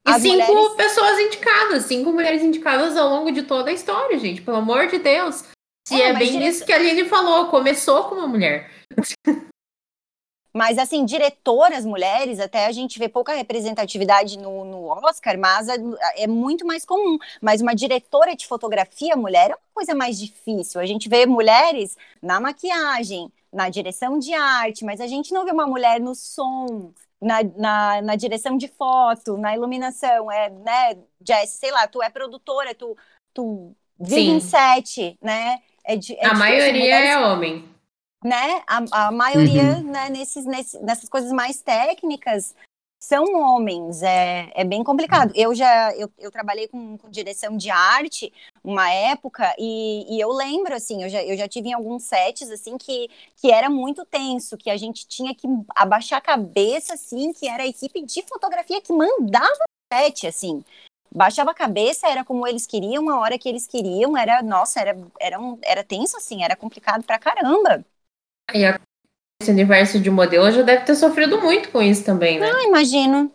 E cinco mulheres... pessoas indicadas, cinco mulheres indicadas ao longo de toda a história, gente. Pelo amor de Deus. Se é, é bem dire... isso que a Aline falou, começou com uma mulher. Mas, assim, diretoras mulheres, até a gente vê pouca representatividade no, no Oscar, mas é, é, muito mais comum. Mas uma diretora de fotografia mulher é uma coisa mais difícil. A gente vê mulheres na maquiagem, na direção de arte, mas a gente não vê uma mulher no som, na, na, na direção de foto, na iluminação. É, né, Jess, sei lá, tu é produtora, tu, tu vive Sim. em set, né? É, é a maioria mulheres... é homem né? A, a maioria, uhum. né, nesses, nesses, nessas coisas mais técnicas são homens, é, é bem complicado. Eu já eu, eu trabalhei com, com direção de arte uma época e, e, eu lembro assim, eu já, eu já tive em alguns sets assim que, que era muito tenso, que a gente tinha que abaixar a cabeça assim, que era a equipe de fotografia que mandava o set assim. Baixava a cabeça, era como eles queriam, a hora que eles queriam, era, nossa, era, era, um, era tenso assim, era complicado pra caramba. E a, esse universo de modelo já deve ter sofrido muito com isso também, né? Ah, imagino.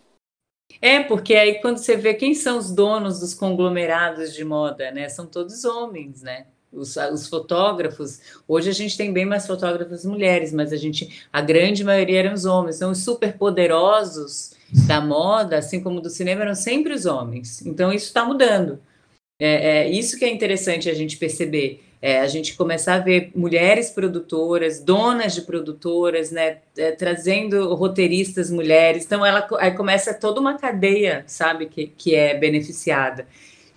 É, porque aí quando você vê quem são os donos dos conglomerados de moda, né? São todos homens, né? Os, os, fotógrafos, hoje a gente tem bem mais fotógrafas mulheres, mas a gente, a grande maioria eram os homens. Então, os super poderosos da moda, assim como do cinema, eram sempre os homens. Então, isso está mudando. É, é, isso que é interessante a gente perceber. É, a gente começar a ver mulheres produtoras, donas de produtoras, né, é, trazendo roteiristas mulheres. Então, ela aí começa toda uma cadeia, sabe, que, que é beneficiada.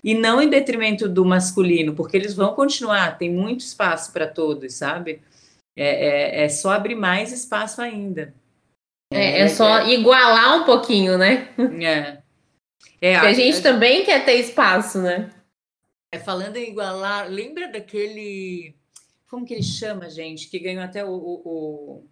E não em detrimento do masculino, porque eles vão continuar, tem muito espaço para todos, sabe? É, é, é, só abrir mais espaço ainda. É, é só igualar um pouquinho, né? É. É, a, a gente a, também quer ter espaço, né? É, falando em igualar, lembra daquele. Como que ele chama, gente? Que ganhou até o. o, o...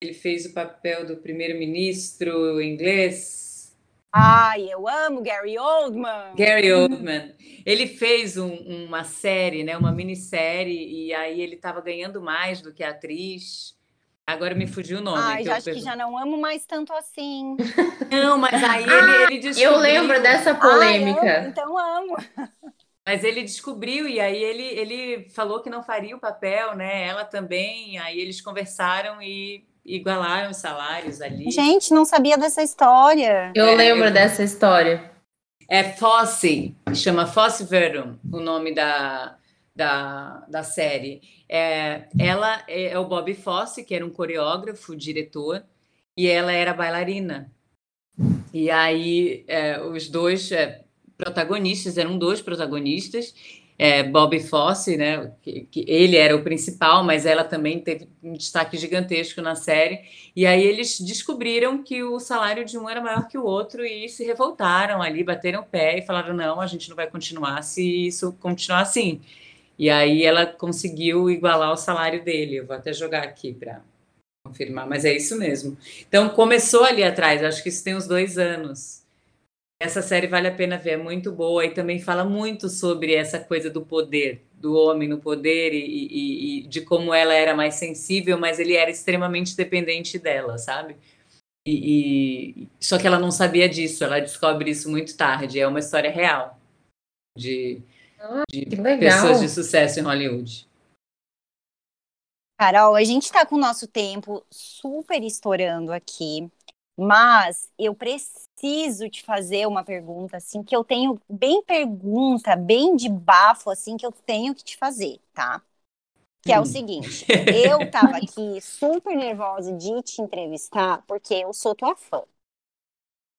Ele fez o papel do primeiro-ministro inglês. Ai, eu amo Gary Oldman. Gary Oldman. Ele fez um, uma série, né, uma minissérie, e aí ele estava ganhando mais do que a atriz. Agora me fugiu o nome. Ai, já acho que já não amo mais tanto assim. Não, mas aí ele, ele descobriu... Eu lembro dessa polêmica. Ai, então amo. Mas ele descobriu e aí ele, ele falou que não faria o papel, né? Ela também. Aí eles conversaram e igualaram os salários ali. Gente, não sabia dessa história. Eu é, lembro eu... dessa história. É Fosse, chama Fosse Verdon, o nome da, da, da série. É, ela é, é o Bob Fosse, que era um coreógrafo, diretor, e ela era bailarina. E aí é, os dois é, protagonistas, eram dois protagonistas, é, Bob Fosse, né, que, que, ele era o principal, mas ela também teve um destaque gigantesco na série, e aí eles descobriram que o salário de um era maior que o outro e se revoltaram ali, bateram o pé e falaram, não, a gente não vai continuar se isso continuar assim. E aí ela conseguiu igualar o salário dele, eu vou até jogar aqui para confirmar, mas é isso mesmo. Então começou ali atrás, acho que isso tem uns dois anos, essa série vale a pena ver, é muito boa e também fala muito sobre essa coisa do poder, do homem no poder e, e, e de como ela era mais sensível, mas ele era extremamente dependente dela, sabe? E, e, só que ela não sabia disso, ela descobre isso muito tarde. É uma história real de, ah, de pessoas de sucesso em Hollywood. Carol, a gente está com o nosso tempo super estourando aqui. Mas eu preciso te fazer uma pergunta, assim, que eu tenho bem pergunta, bem de bafo, assim, que eu tenho que te fazer, tá? Que é o hum. seguinte, eu tava aqui super nervosa de te entrevistar, porque eu sou tua fã.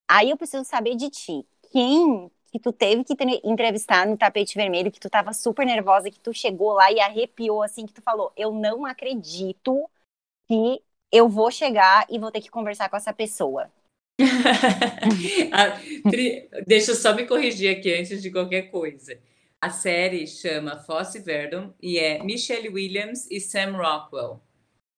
Aí eu preciso saber de ti. Quem que tu teve que entrevistar no tapete vermelho, que tu tava super nervosa, que tu chegou lá e arrepiou assim, que tu falou: "Eu não acredito que eu vou chegar e vou ter que conversar com essa pessoa". Deixa eu só me corrigir aqui antes de qualquer coisa. A série chama Fosse Verdon e é Michelle Williams e Sam Rockwell.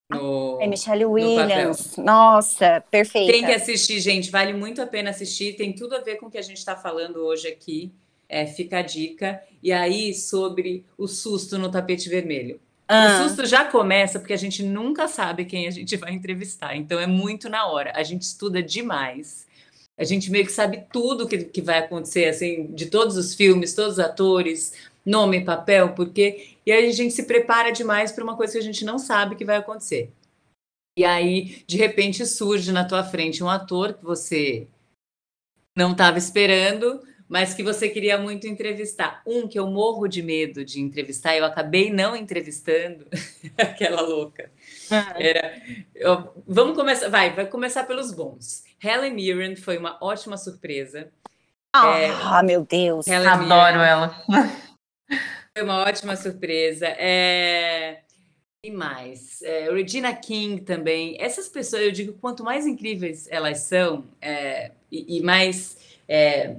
No, é Michelle Williams. Nossa, perfeito. Tem que assistir, gente. Vale muito a pena assistir. Tem tudo a ver com o que a gente está falando hoje aqui. É, fica a dica. E aí, sobre o susto no tapete vermelho. Ah. O susto já começa porque a gente nunca sabe quem a gente vai entrevistar. Então, é muito na hora. A gente estuda demais. A gente meio que sabe tudo que, que vai acontecer, assim, de todos os filmes, todos os atores, nome e papel, porque e aí a gente se prepara demais para uma coisa que a gente não sabe que vai acontecer. E aí, de repente, surge na tua frente um ator que você não estava esperando, mas que você queria muito entrevistar. Um que eu morro de medo de entrevistar, eu acabei não entrevistando, aquela louca. Ah. Era, eu, vamos começar, vai, vai começar pelos bons. Helen Mirren foi uma ótima surpresa. Ah, é, meu Deus, Helen adoro Mirren, ela. Foi uma ótima surpresa. É... E mais? É, Regina King também. Essas pessoas, eu digo, quanto mais incríveis elas são, é, e, e, mais é,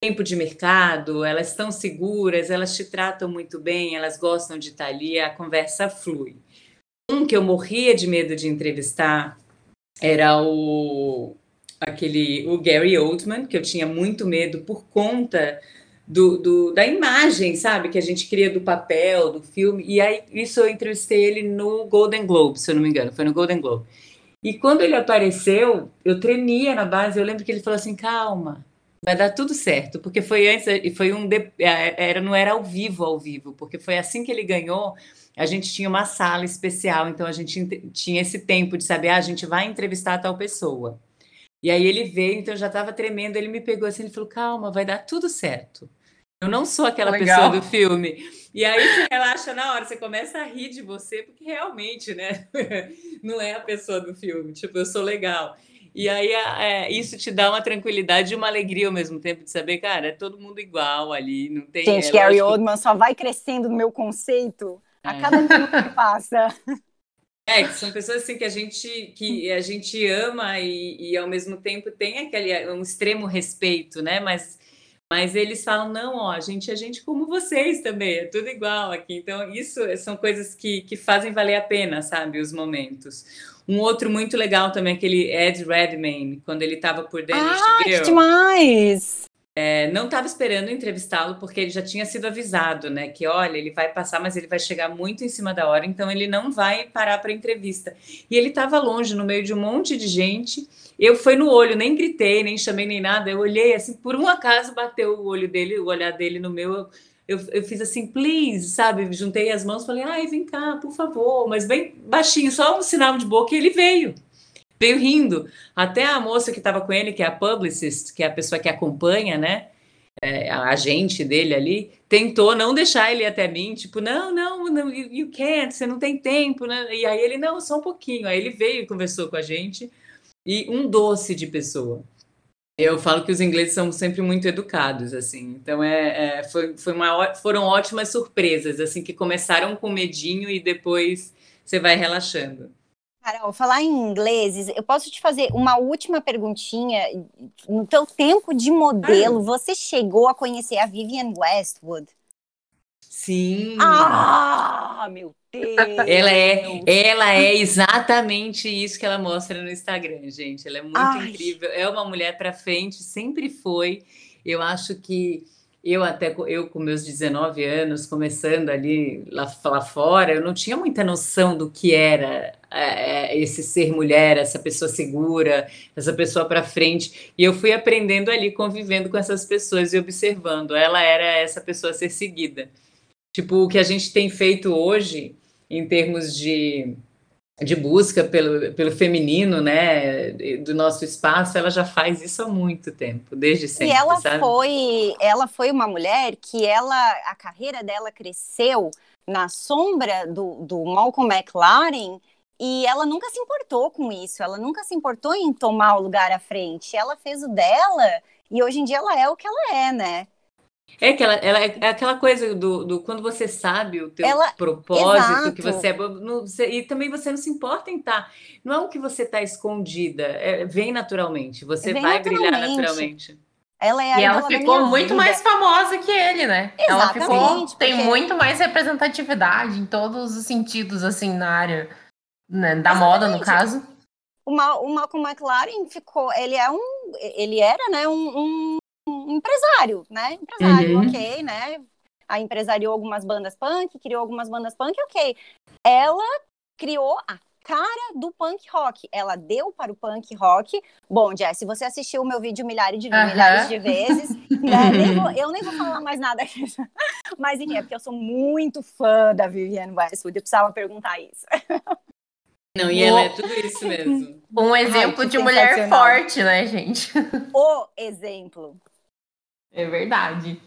tempo de mercado, elas estão seguras, elas te tratam muito bem, elas gostam de estar ali, a conversa flui. Um que eu morria de medo de entrevistar era o aquele o Gary Oldman, que eu tinha muito medo por conta do, do, da imagem, sabe? Que a gente cria do papel, do filme. E aí, isso eu entrevistei ele no Golden Globe, se eu não me engano, foi no Golden Globe. E quando ele apareceu, eu tremia na base. Eu lembro que ele falou assim: calma, vai dar tudo certo, porque foi antes, foi um. É, era, não era ao vivo, ao vivo, porque foi assim que ele ganhou. A gente tinha uma sala especial, então a gente tinha esse tempo de saber, ah, a gente vai entrevistar tal pessoa. E aí ele veio, então eu já estava tremendo. Ele me pegou assim, ele falou: calma, vai dar tudo certo. Eu não sou aquela Legal. pessoa do filme. E aí você relaxa na hora, você começa a rir de você, porque realmente, né? Não é a pessoa do filme. Tipo, eu sou legal. E aí é, isso te dá uma tranquilidade e uma alegria ao mesmo tempo de saber, cara, é todo mundo igual ali, não tem. Gente, é, Gary. Oldman só vai crescendo no meu conceito a é. cada minuto que passa. É, que são pessoas assim que a gente que a gente ama e, e ao mesmo tempo tem aquele um extremo respeito, né? Mas mas eles falam, não, ó, a gente é gente como vocês também, é tudo igual aqui. Então, isso são coisas que, que fazem valer a pena, sabe, os momentos. Um outro muito legal também, aquele Ed Redmayne, quando ele estava por dentro ah, que demais! É, não estava esperando entrevistá-lo porque ele já tinha sido avisado, né? Que olha, ele vai passar, mas ele vai chegar muito em cima da hora, então ele não vai parar para entrevista. E ele estava longe, no meio de um monte de gente. Eu fui no olho, nem gritei, nem chamei nem nada. Eu olhei assim, por um acaso bateu o olho dele, o olhar dele no meu. Eu, eu, fiz assim, please, sabe? Juntei as mãos, falei, ai, vem cá, por favor, mas bem baixinho, só um sinal de boca e ele veio veio rindo. Até a moça que estava com ele, que é a publicist, que é a pessoa que acompanha, né? É, a agente dele ali, tentou não deixar ele até mim, tipo, não, não, não you, you can't, você não tem tempo, né? E aí ele, não, só um pouquinho. Aí ele veio e conversou com a gente, e um doce de pessoa. Eu falo que os ingleses são sempre muito educados, assim. Então é, é foi, foi uma, foram ótimas surpresas, assim, que começaram com medinho e depois você vai relaxando. Carol, falar em inglês, eu posso te fazer uma última perguntinha. No teu tempo de modelo, ah. você chegou a conhecer a Vivienne Westwood? Sim. Ah, meu Deus. Ela é, ela é exatamente isso que ela mostra no Instagram, gente. Ela é muito Ai. incrível. É uma mulher para frente, sempre foi. Eu acho que eu até eu com meus 19 anos começando ali lá, lá fora eu não tinha muita noção do que era é, é esse ser mulher essa pessoa segura essa pessoa para frente e eu fui aprendendo ali convivendo com essas pessoas e observando ela era essa pessoa a ser seguida tipo o que a gente tem feito hoje em termos de de busca pelo, pelo feminino, né, do nosso espaço, ela já faz isso há muito tempo, desde sempre. E ela sabe? foi, ela foi uma mulher que ela, a carreira dela cresceu na sombra do, do Malcolm McLaren e ela nunca se importou com isso, ela nunca se importou em tomar o lugar à frente. Ela fez o dela e hoje em dia ela é o que ela é, né? É aquela, ela, é aquela coisa do, do quando você sabe o teu ela, propósito, exato. que você é. No, você, e também você não se importa em estar. Tá, não é o que você está escondida, é, vem naturalmente, você vem vai naturalmente. brilhar naturalmente. Ela é a e ela ficou muito vida. mais famosa que ele, né? Exatamente, ela ficou, porque... tem muito mais representatividade em todos os sentidos, assim, na área né, da Exatamente. moda, no caso. O, Mal, o Malcolm McLaren ficou, ele é um, ele era, né, um, um empresário, né? Empresário, uhum. ok, né? A empresariou algumas bandas punk, criou algumas bandas punk, ok. Ela criou a cara do punk rock. Ela deu para o punk rock. Bom, Jess, se você assistiu o meu vídeo milhares de, milhares de vezes, né, nem vou, eu nem vou falar mais nada aqui. Mas enfim, é porque eu sou muito fã da Vivienne Westwood. Eu precisava perguntar isso. Não, e ela é tudo isso mesmo. Um exemplo Ai, de mulher forte, né, gente? O exemplo. É verdade.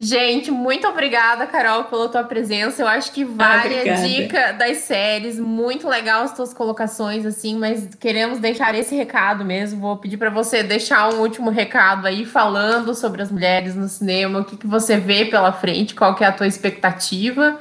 Gente, muito obrigada, Carol, pela tua presença. Eu acho que vale ah, a dica das séries. Muito legal as tuas colocações, assim, mas queremos deixar esse recado mesmo. Vou pedir para você deixar um último recado aí, falando sobre as mulheres no cinema, o que, que você vê pela frente, qual que é a tua expectativa.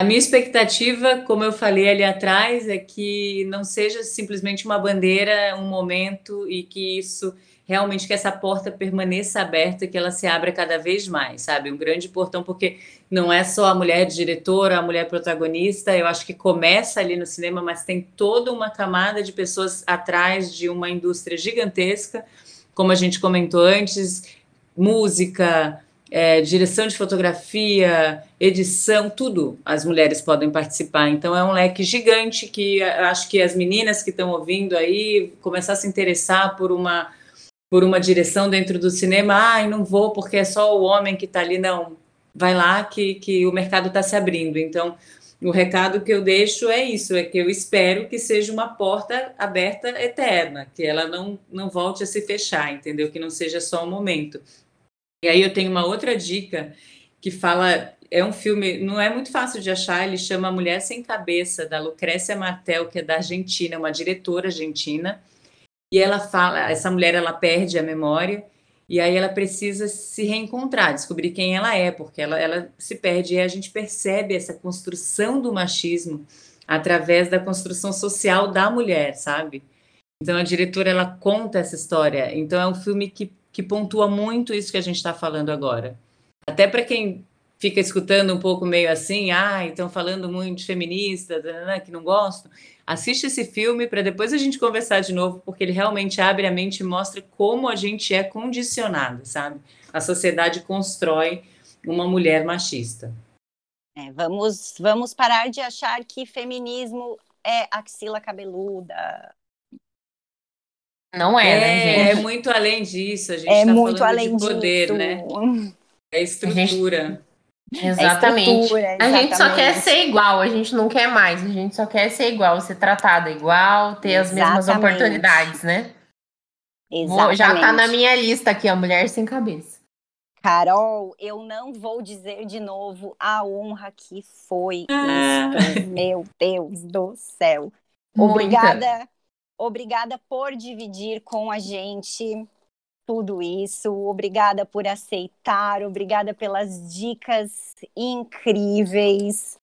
A minha expectativa, como eu falei ali atrás, é que não seja simplesmente uma bandeira, um momento e que isso realmente que essa porta permaneça aberta, que ela se abra cada vez mais, sabe? Um grande portão, porque não é só a mulher diretora, a mulher protagonista, eu acho que começa ali no cinema, mas tem toda uma camada de pessoas atrás de uma indústria gigantesca, como a gente comentou antes, música, é, direção de fotografia, edição, tudo as mulheres podem participar. Então é um leque gigante que acho que as meninas que estão ouvindo aí começar a se interessar por uma por uma direção dentro do cinema, ai, ah, não vou porque é só o homem que está ali, não. Vai lá que, que o mercado está se abrindo. Então, o recado que eu deixo é isso, é que eu espero que seja uma porta aberta eterna, que ela não, não volte a se fechar, entendeu? Que não seja só um momento. E aí eu tenho uma outra dica que fala, é um filme, não é muito fácil de achar, ele chama Mulher Sem Cabeça, da Lucrécia Martel, que é da Argentina, uma diretora argentina, e ela fala, essa mulher ela perde a memória e aí ela precisa se reencontrar, descobrir quem ela é, porque ela, ela se perde e a gente percebe essa construção do machismo através da construção social da mulher, sabe? Então a diretora ela conta essa história. Então é um filme que, que pontua muito isso que a gente está falando agora. Até para quem fica escutando um pouco meio assim, ah, estão falando muito de feminista, que não gosto. Assiste esse filme para depois a gente conversar de novo, porque ele realmente abre a mente e mostra como a gente é condicionada, sabe? A sociedade constrói uma mulher machista. É, vamos, vamos parar de achar que feminismo é axila cabeluda. Não é, né, é né, gente? É muito além disso. A gente é tá muito além de poder, disso. né? É estrutura. Gente... Exatamente. É a gente só quer ser igual, a gente não quer mais, a gente só quer ser igual, ser tratada igual, ter exatamente. as mesmas oportunidades, né? Exatamente. Já tá na minha lista aqui, a mulher sem cabeça. Carol, eu não vou dizer de novo a honra que foi ah. isso. Meu Deus do céu. Obrigada, Muita. obrigada por dividir com a gente tudo isso. Obrigada por aceitar, obrigada pelas dicas incríveis.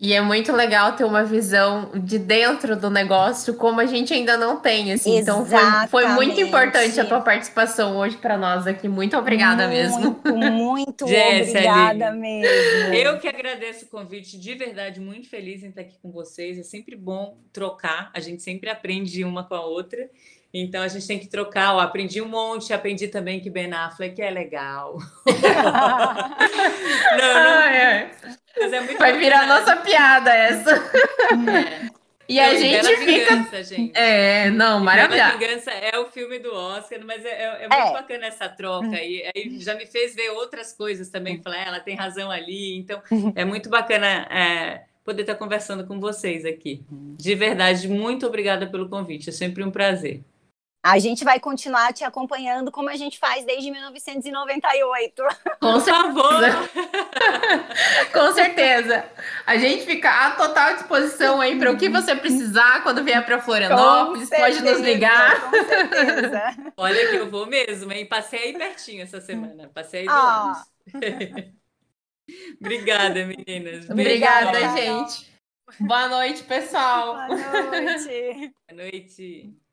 E é muito legal ter uma visão de dentro do negócio, como a gente ainda não tem, assim. Então foi, foi muito importante a tua participação hoje para nós aqui. Muito obrigada muito, mesmo. Muito obrigada mesmo. Eu que agradeço o convite, de verdade, muito feliz em estar aqui com vocês. É sempre bom trocar, a gente sempre aprende uma com a outra. Então a gente tem que trocar. Ó, aprendi um monte, aprendi também que Ben Affleck é legal. não, não. Mas é muito Vai virar nossa piada essa. É. E a gente fica. Vingança, gente. É, não, maravilha. Vingança é o filme do Oscar, mas é, é, é muito é. bacana essa troca. E aí já me fez ver outras coisas também. Falar, ah, ela tem razão ali. Então, é muito bacana é, poder estar conversando com vocês aqui. De verdade, muito obrigada pelo convite. É sempre um prazer. A gente vai continuar te acompanhando como a gente faz desde 1998. Com favor. Com certeza. A gente fica à total disposição aí para o que você precisar quando vier para Florianópolis. Certeza, pode nos ligar. Com certeza. Olha que eu vou mesmo, hein? Passei aí pertinho essa semana. Passei aí do ah. Obrigada, meninas. Obrigada, gente. Boa noite, pessoal. Boa noite. Boa noite.